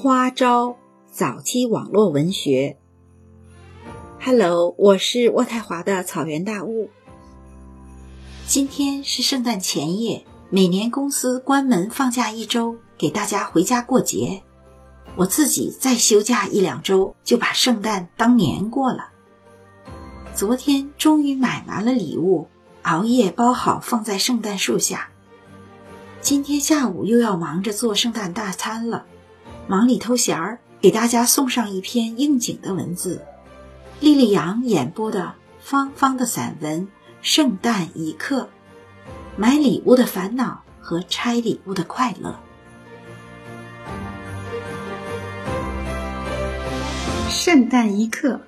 花招早期网络文学。Hello，我是渥太华的草原大雾。今天是圣诞前夜，每年公司关门放假一周，给大家回家过节。我自己再休假一两周，就把圣诞当年过了。昨天终于买完了礼物，熬夜包好放在圣诞树下。今天下午又要忙着做圣诞大餐了，忙里偷闲儿给大家送上一篇应景的文字，莉莉杨演播的芳芳的散文《圣诞一刻》，买礼物的烦恼和拆礼物的快乐。圣诞一刻，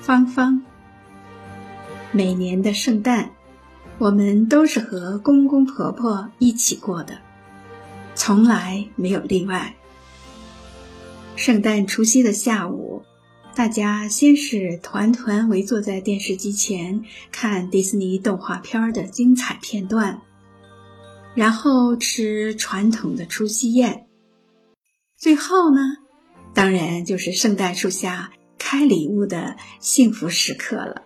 芳芳。每年的圣诞。我们都是和公公婆婆一起过的，从来没有例外。圣诞除夕的下午，大家先是团团围坐在电视机前看迪士尼动画片的精彩片段，然后吃传统的除夕宴，最后呢，当然就是圣诞树下开礼物的幸福时刻了。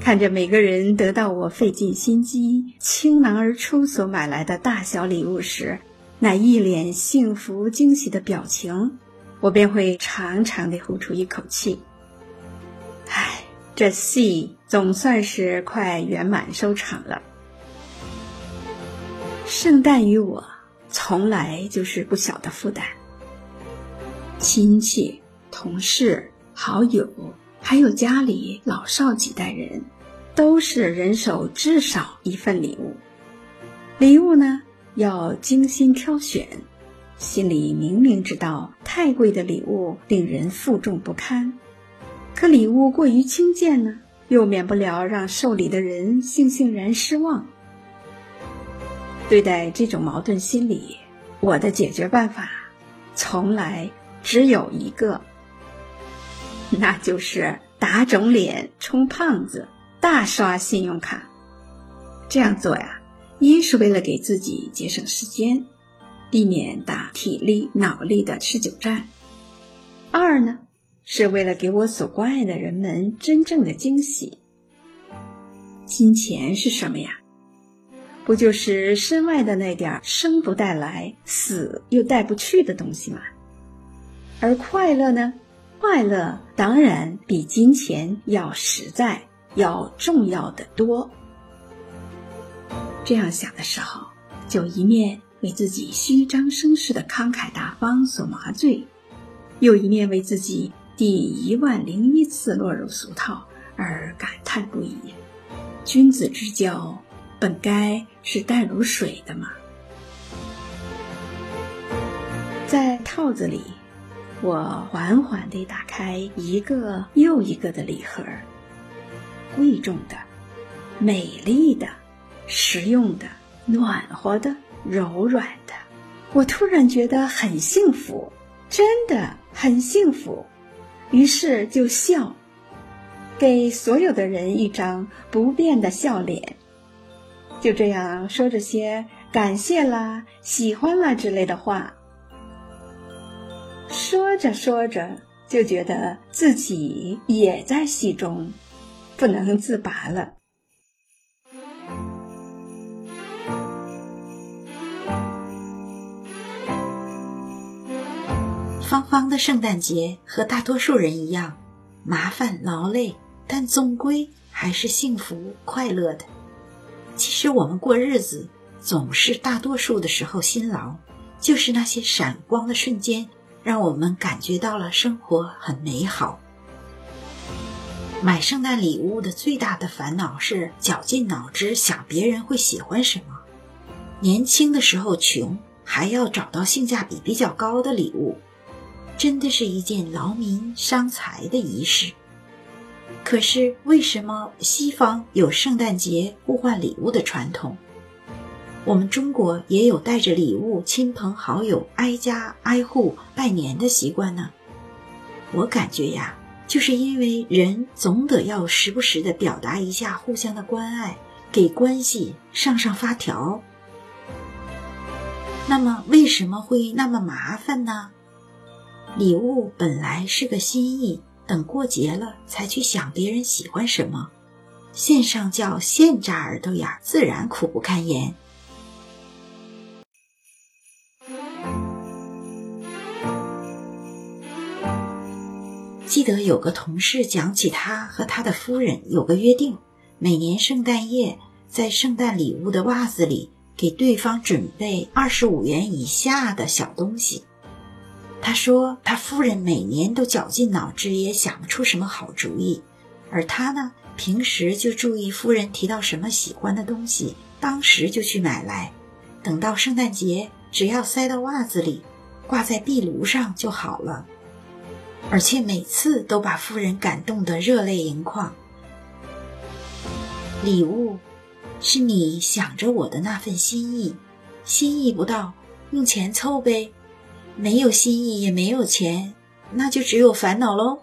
看着每个人得到我费尽心机、倾囊而出所买来的大小礼物时，那一脸幸福惊喜的表情，我便会长长的呼出一口气。唉，这戏总算是快圆满收场了。圣诞于我，从来就是不小的负担。亲戚、同事、好友。还有家里老少几代人，都是人手至少一份礼物。礼物呢，要精心挑选，心里明明知道太贵的礼物令人负重不堪，可礼物过于轻贱呢，又免不了让受礼的人悻悻然失望。对待这种矛盾心理，我的解决办法从来只有一个。那就是打肿脸充胖子，大刷信用卡。这样做呀，一是为了给自己节省时间，避免打体力脑力的持久战；二呢，是为了给我所关爱的人们真正的惊喜。金钱是什么呀？不就是身外的那点生不带来，死又带不去的东西吗？而快乐呢？快乐当然比金钱要实在、要重要的多。这样想的时候，就一面为自己虚张声势的慷慨大方所麻醉，又一面为自己第一万零一次落入俗套而感叹不已。君子之交，本该是淡如水的嘛。在套子里。我缓缓地打开一个又一个的礼盒，贵重的、美丽的、实用的、暖和的、柔软的，我突然觉得很幸福，真的很幸福。于是就笑，给所有的人一张不变的笑脸，就这样说着些感谢啦、喜欢啦之类的话。说着说着，就觉得自己也在戏中，不能自拔了。芳芳的圣诞节和大多数人一样，麻烦劳累，但总归还是幸福快乐的。其实我们过日子总是大多数的时候辛劳，就是那些闪光的瞬间。让我们感觉到了生活很美好。买圣诞礼物的最大的烦恼是绞尽脑汁想别人会喜欢什么。年轻的时候穷，还要找到性价比比较高的礼物，真的是一件劳民伤财的仪式。可是为什么西方有圣诞节互换礼物的传统？我们中国也有带着礼物，亲朋好友挨家挨户拜年的习惯呢。我感觉呀，就是因为人总得要时不时的表达一下互相的关爱，给关系上上发条。那么为什么会那么麻烦呢？礼物本来是个心意，等过节了才去想别人喜欢什么，线上叫现扎耳朵眼，自然苦不堪言。记得有个同事讲起他和他的夫人有个约定，每年圣诞夜在圣诞礼物的袜子里给对方准备二十五元以下的小东西。他说他夫人每年都绞尽脑汁也想不出什么好主意，而他呢，平时就注意夫人提到什么喜欢的东西，当时就去买来，等到圣诞节只要塞到袜子里，挂在壁炉上就好了。而且每次都把夫人感动得热泪盈眶。礼物是你想着我的那份心意，心意不到，用钱凑呗；没有心意也没有钱，那就只有烦恼喽。